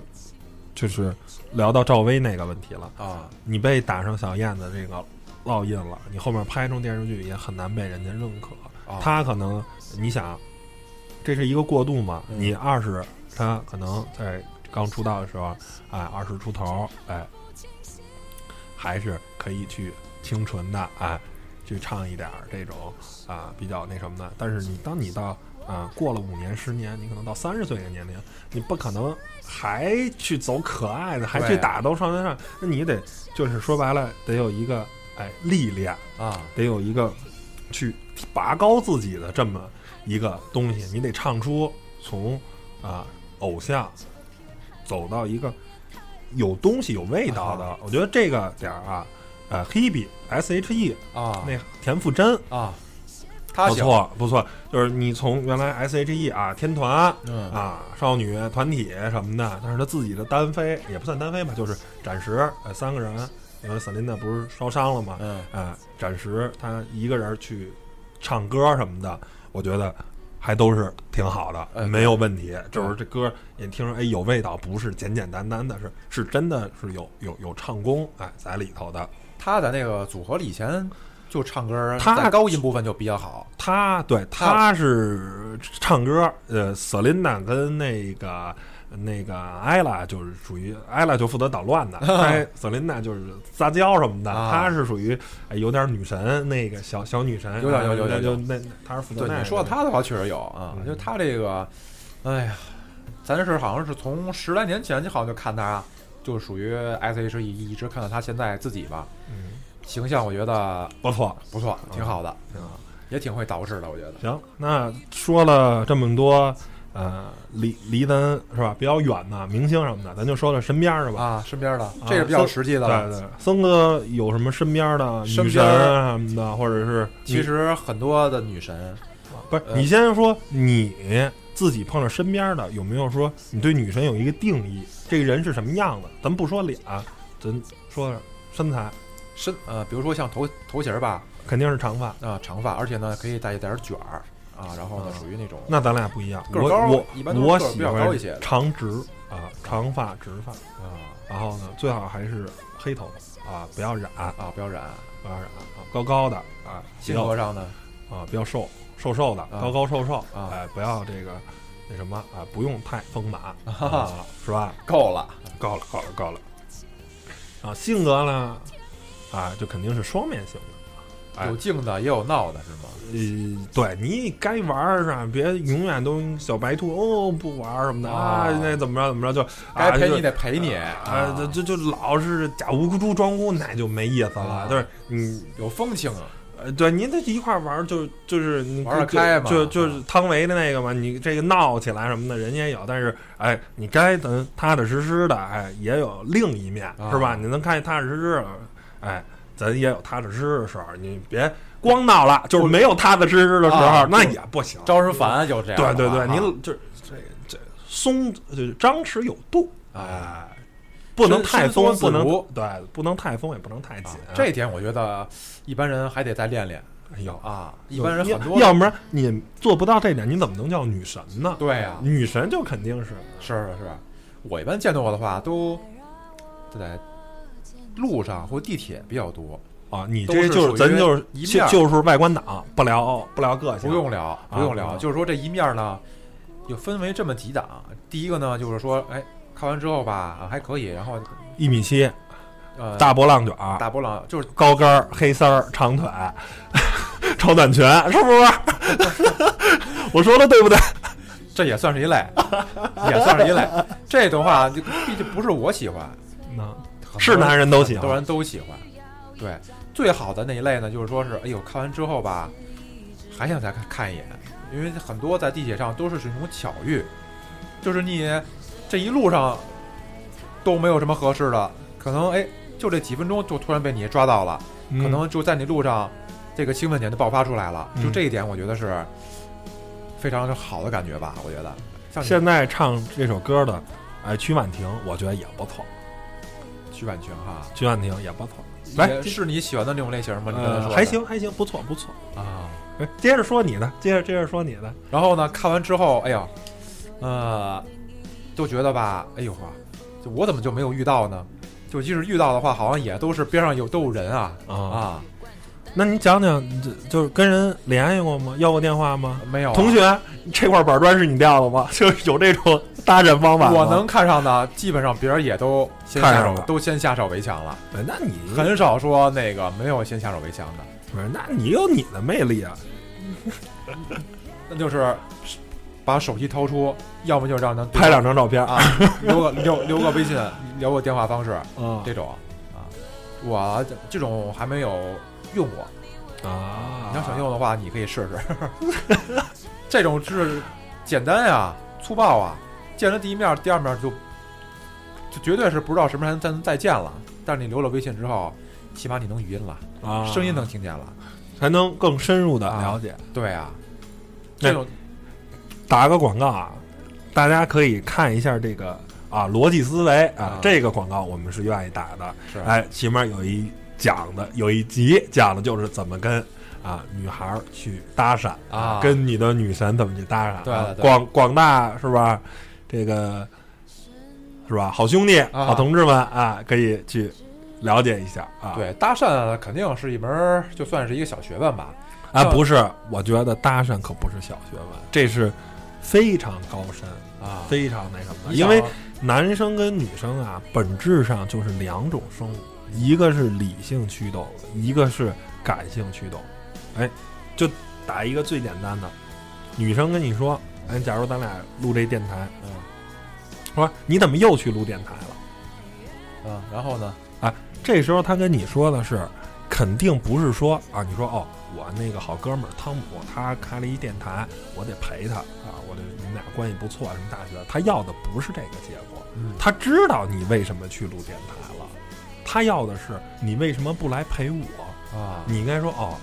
就是聊到赵薇那个问题了。
啊，
你被打上小燕子这个烙印了，你后面拍成电视剧也很难被人家认可。
啊
他可能你想，这是一个过渡嘛？
嗯
你二十，他可能在刚出道的时候，哎，二十出头，哎，还是可以去清纯的，哎，去唱一点儿这种啊比较那什么的。但是你当你到啊过了五年、十年，你可能到三十岁这个年龄，你不可能还去走可爱的，还去打斗少年上，那你得就是说白了，得有一个哎历练。
啊，
得有一个去拔高自己的这么一个东西，你得唱出从啊、偶像走到一个有东西、有味道的。我觉得这个点儿啊，呃，Hebe S H E
啊，
那田馥甄
啊，他
不，错不错，就是你从原来 S H E 啊天团
嗯
啊少女团体什么的，但是他自己的单飞也不算单飞吧，就是暂时呃三个人，因为 Selina 不是烧伤了吗？
嗯，
哎，暂时他一个人去唱歌什么的，我觉得还都是挺好的，
哎
没有问题。就是这歌也听着哎有味道，不是简简单单的，是是真的是有有有唱功哎在里头的。
他在那个组合里以前就唱歌，
他
在高音部分就比较好。
他对他是唱歌，呃，Selina 跟那个。那个艾拉就是属于艾拉就负责捣乱的，哎，Selina 就是撒娇什么的，
啊。
她是属于哎有点女神那个小小女神，
有点有有有有
那她是负责
对你说到她的话，确实有啊，
嗯。
就她这个，哎呀，咱是好像是从十来年前，就好像就看她，就属于 S H E，一直看到她现在自己吧，
嗯，
形象我觉得
不错，
不错，挺好的，
挺好。
也挺会捯饬的，我觉得。
行，那说了这么多，呃，离离咱是吧比较远的明星什么的，咱就说说身边的吧。
啊，身边的这是比较实际的
对。对，森哥有什么身边的女神啊什么的，或者是
其实很多的女神，
不是
呃
你先说你自己碰到身边的有没有说你对女神有一个定义？这个人是什么样子？咱不说脸，咱说身材，
身呃，比如说像头头型儿吧，
肯定是长发。
啊，长发，而且呢可以带一点卷儿啊，然后呢
啊
属于那种
那咱俩不一样，
个儿高
我我
一般都是
我
个儿比较
喜欢
高一些
长直啊，长发直发。
啊
然后呢，最好还是黑头发啊，不要染，
啊，不要染。
不要染啊，高高的啊，
性格上呢，
啊比较瘦瘦瘦的，高高瘦瘦，
啊
哎，不要这个那什么啊，不用太丰满
哈
啊，是吧？
够了。
够了，够了，够了。啊，性格呢，啊，就肯定是双面性的。哎
有静的也有闹的，是吗？
呃，对你该玩儿是吧？别永远都小白兔哦，不玩儿什么的啊
啊，
那怎么着怎么着就
该陪你
啊
得陪你
啊，就就就老是假无猪装猪，那就没意思了。
啊
就是你
有风情啊。
呃，对，您这一块儿玩儿，就就是
玩儿
就
开嘛
就就是汤唯的那个嘛，你这个闹起来什么的，人家也有，但是哎，你该能踏踏实实的，哎，也有另一面，
啊
是吧？你能看见踏踏实实的，哎，咱也有踏踏实实的时候，你别光闹了，就是没有踏踏实实的时候，
啊
那也不行。
招人烦就这样。
对对对，
啊
您就是这这松，就是张弛有度，
啊
哎，不能太松，不能对，不能太松，也不能太紧
啊。这一点我觉得一般人还得再练练
哎呦
啊。一般人很多
要不然你做不到这点，你怎么能叫女神呢？
对呀，
女神就肯定是
是是是，我一般见到我的话都在路上或地铁比较多，
啊，你这就是咱就是就
一面儿
就是外观党，不聊不聊个性，
不用聊，不用聊，
啊
就是说这一面呢，就分为这么几档。第一个呢，就是说，哎，看完之后吧，啊还可以，然后
一米七，
呃，
大波浪卷儿，
大波浪就是
高跟儿、黑丝儿、长腿、超短裙，是不是？我说的对不对？
这也算是一类，也算是一类。这种话就毕竟不是我喜欢，
那
很多
是男人都喜欢
很多人都喜欢。对，最好的那一类呢，就是说是，哎呦，看完之后吧，还想再看看一眼，因为很多在地铁上都是这种巧遇，就是你这一路上都没有什么合适的，可能哎，就这几分钟就突然被你抓到了，
嗯
可能就在你路上这个兴奋点就爆发出来了，
嗯
就这一点，我觉得是非常好的感觉吧，我觉得。像
现在唱这首歌的，哎，曲婉婷，我觉得也不错，
徐婉婷哈，
曲婉婷也不错。来
也，是你喜欢的那种类型吗？你刚才
呃，
说的
还行还行，不错不错。
啊。
哎，接着说你的，接着接着说你的。
然后呢，看完之后，哎呀，呃，就觉得吧，哎呦呵，就我怎么就没有遇到呢？就即使遇到的话，好像也都是边上有都有人啊
啊
啊，
那你讲讲，就就是跟人联系过吗？要过电话吗？
没有啊
同学，这块板砖是你掉的吗？就是有这种搭讪方法吗
我能看上的，基本上别人也都先下手
看上了，
都先下手为强了，
哎那你
很少说那个没有先下手为强的，
不是？那你有你的魅力啊！
那就是把手机掏出，要么就让他
拍两张照片
啊，留个 留留个微信，留个电话方式，
嗯
这种啊，我这这种还没有用过。
啊！
你要想用的话，你可以试试。这种是简单呀、粗暴啊，见了第一面，第二面就就绝对是不知道什么时候才能再见了。但是你留了微信之后，起码你能语音了，
啊，
声音能听见了。
才能更深入的
啊
了解。
对啊，这种
打个广告啊，大家可以看一下这个啊逻辑思维啊
啊，
这个广告我们是愿意打的。
是
哎，起码有一讲的，有一集讲的就是怎么跟啊女孩儿去搭讪
啊
跟你的女神怎么去搭讪啊。
对对对
广广大是吧？这个是吧？好兄弟、
啊
好同志们啊，可以去了解一下啊。
对搭讪肯定是一门，就算是一个小学问吧。
啊，不是，我觉得搭讪可不是小学问，这是非常高深、
啊，
非常那什么的。因为男生跟女生啊，本质上就是两种生物，一个是理性驱动，一个是感性驱动。哎，就打一个最简单的，女生跟你说，哎，假如咱俩录这电台，
嗯
说你怎么又去录电台了？
嗯，然后呢？
这时候他跟你说的是，肯定不是说啊，你说哦，我那个好哥们儿汤姆，他开了一电台，我得陪他啊，我得你们俩关系不错，什么大学，他要的不是这个结果，
嗯
他知道你为什么去录电台了，他要的是你为什么不来陪我？
啊，
你应该说哦，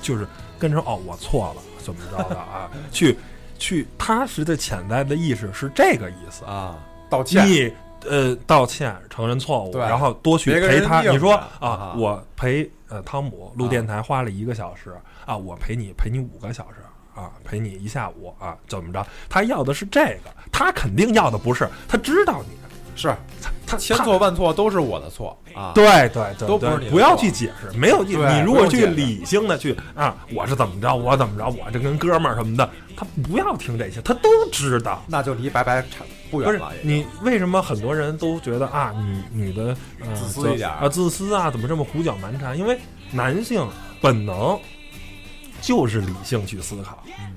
就是跟着说哦，我错了，怎么着的啊？去 去，他实的潜在的意识是这个意思。
啊，道歉
你呃道歉，承认错误，然后多去陪他。你说啊
啊，
我陪呃汤姆录电台花了一个小时啊，我陪你陪你五个小时。啊，陪你一下午啊，怎么着？他要的是这个，他肯定要的不是，他知道你，
是
他他
千错万错都是我的错啊。
对对对，
都不是你
不要去解释，没有
对
你如果去理性的去啊，我是怎么着，我怎么着，我这跟哥们儿什么的，他不要听这些，他都知道。
那就离拜拜差不远了。
你为什么很多人都觉得啊，女女的呃
自私一点
啊，自私啊，怎么这么胡搅蛮缠？因为男性本能就是理性去思考，
嗯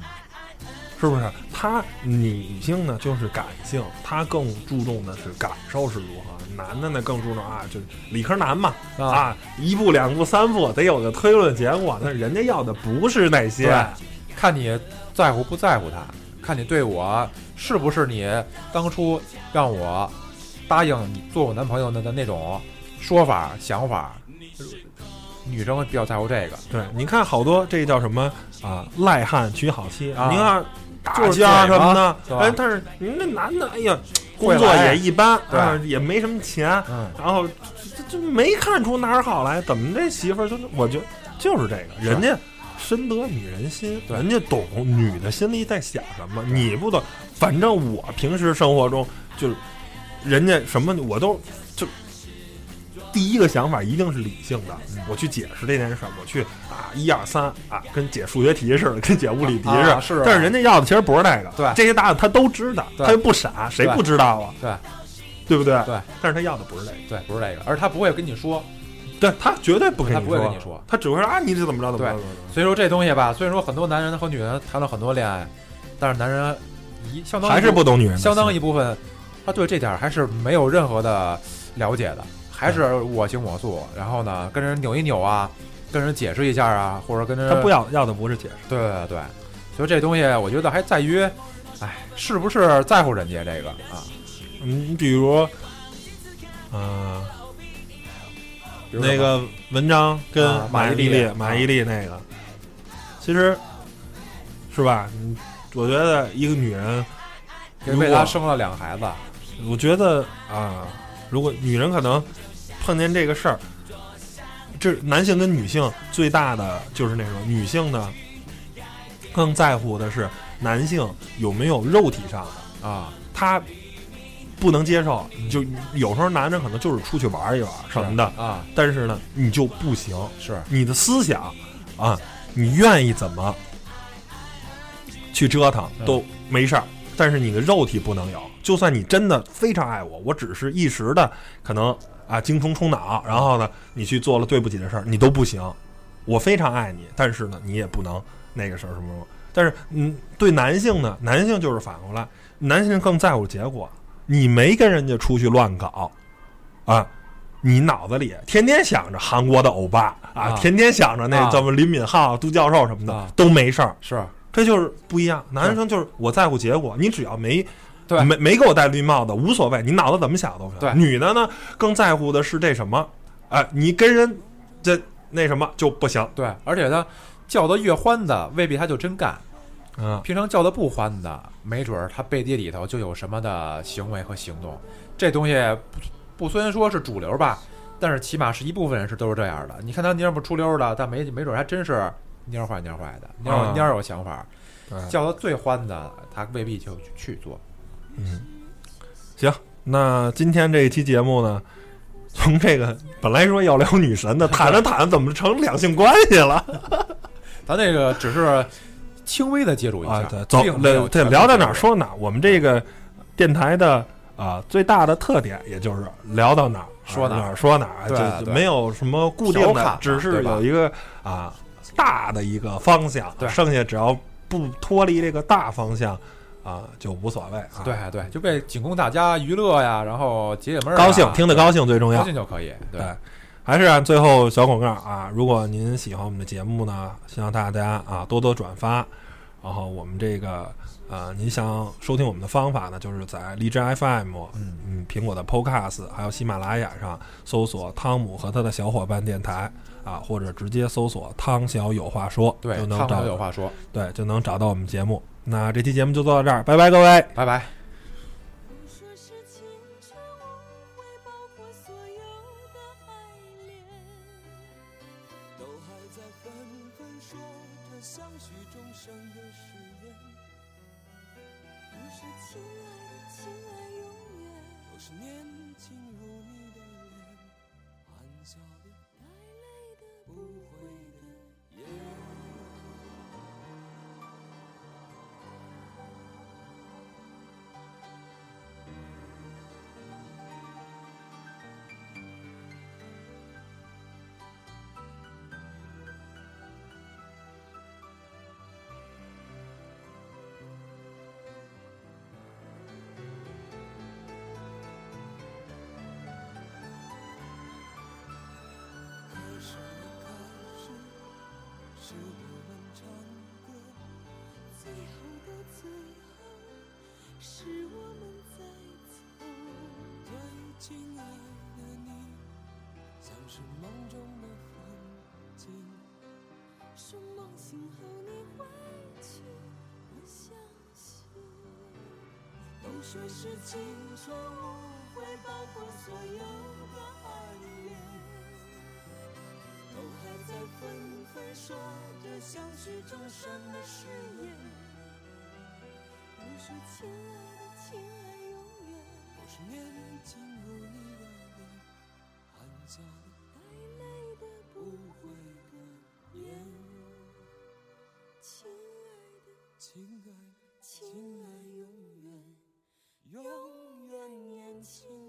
是不是？他女性呢就是感性，她更注重的是感受是如何。男的呢更注重啊，就是理科男嘛
啊
啊，一步两步三步得有个推论结果。那人家要的不是那些，
看你在乎不在乎他，看你对我是不是你当初让我答应你做我男朋友的的那种说法想法。女生比较在乎这个，
对，你看好多这叫什么啊？赖汉娶好妻
啊
你看打
就是
架什么的，哎，但是您这男的，哎呀，工作也一般，
对
啊，也没什么钱，
嗯，
然后这这这没看出哪儿好来，怎么这媳妇儿就？我觉得就是这个，人家深得女人心，人家懂女的心里在想什么，你不懂。反正我平时生活中就是，人家什么我都就第一个想法一定是理性的，我去解释这件事儿，我去啊一二三啊，跟解数学题似的，跟解物理题似的。但是人家要的其实不是那个，
对
这些答案他都知道，他又不傻，谁不知道啊？
对
对不对？
对。
但是他要的不是这个，
对，不是这个，而他不会跟你说。
对他绝对不跟
他不会
你说，
跟你说
他只会说啊你是怎么着怎么着。
所以说这东西吧，虽然说很多男人和女人谈了很多恋爱，但是男人一相当一
还是不懂女人，
相当一部分，他对这点还是没有任何的了解的，还是我行我素。然后呢，跟人扭一扭啊，跟人解释一下啊，或者跟人
他不要要的不是解释，
对对对，所以这东西我觉得还在于，哎，是不是在乎人家这个啊？
嗯，你比如，嗯、那个文章跟
啊
马伊
马伊琍
琍、马伊琍那个，其实是吧？嗯我觉得一个女人，
给
如果
为他生了两个孩子，
我觉得啊，如果女人可能碰见这个事儿，这男性跟女性最大的就是那种女性呢，更在乎的是男性有没有肉体上的，
啊，
他不能接受，就有时候男人可能就是出去玩一玩什么的，
啊，
但是呢，你就不行，
是。
你的思想啊，你愿意怎么去折腾
嗯
都没事儿，但是你的肉体不能有。就算你真的非常爱我，我只是一时的可能啊精虫充脑，然后呢，你去做了对不起的事儿，你都不行。我非常爱你，但是呢，你也不能那个事儿什么什么。但是，嗯，对男性呢，男性就是反过来，男性更在乎结果。你没跟人家出去乱搞，啊，你脑子里天天想着韩国的欧巴啊，
啊
天天想着那
啊
怎么林敏镐、杜教授什么的、
啊
都没事儿，
是，
这就是不一样。男生就是我在乎结果，你只要没
对
没没给我戴绿帽子无所谓，你脑子怎么想都行。
对
女的呢更在乎的是这什么，哎、你跟人这那什么就不行，
对，而且他叫的越欢的，未必他就真干。
嗯，
平常叫的不欢的，没准儿他背地里头就有什么的行为和行动。这东西不不虽然说是主流吧，但是起码是一部分人是都是这样的。你看他蔫不出溜的，但没没准儿还真是蔫坏蔫坏的，蔫
啊
蔫有想法。
对
叫的最欢的，他未必就去去做。
行，那今天这一期节目呢，从这个本来说要聊女神的，谈着谈着怎么成两性关系了？
咱这个只是轻微的接触一下，
啊，对，走，
并没有
对，聊到哪儿说哪儿。我们这个电台的啊最大的特点，也就是聊到哪儿
说哪
说哪儿，就没有什么固定的只是有一个啊大的一个方向，
对
剩下只要不脱离这个大方向啊就无所谓啊。
对对，就被仅供大家娱乐呀，然后解解闷儿啊，
高兴听得高兴最重要
高。兴就可以。对
对，还是按最后小广告啊！如果您喜欢我们的节目呢，希望大家啊多多转发。然后我们这个呃，您想收听我们的方法呢，就是在荔枝 FM，
嗯
嗯，苹果的 Podcast，还有喜马拉雅上搜索汤姆和他的小伙伴电台啊，或者直接搜索汤小有话说，
对
就，能
汤
找
姆有话说，
对就能找到我们节目。那这期节目就做到这儿，拜拜各位。
拜拜。
最后的最后，是我们在走。
最亲爱的你，像是梦中的风景。
说梦醒后你会去，我相信。
都说是青春无悔，包括所有的爱恋，都还在纷纷说着相许终生的誓言。
亲爱的，亲爱，永远。
多少年，进入你的脸，含着带泪的不悔的眼。亲爱的，亲爱的，亲爱，永远，永远年轻。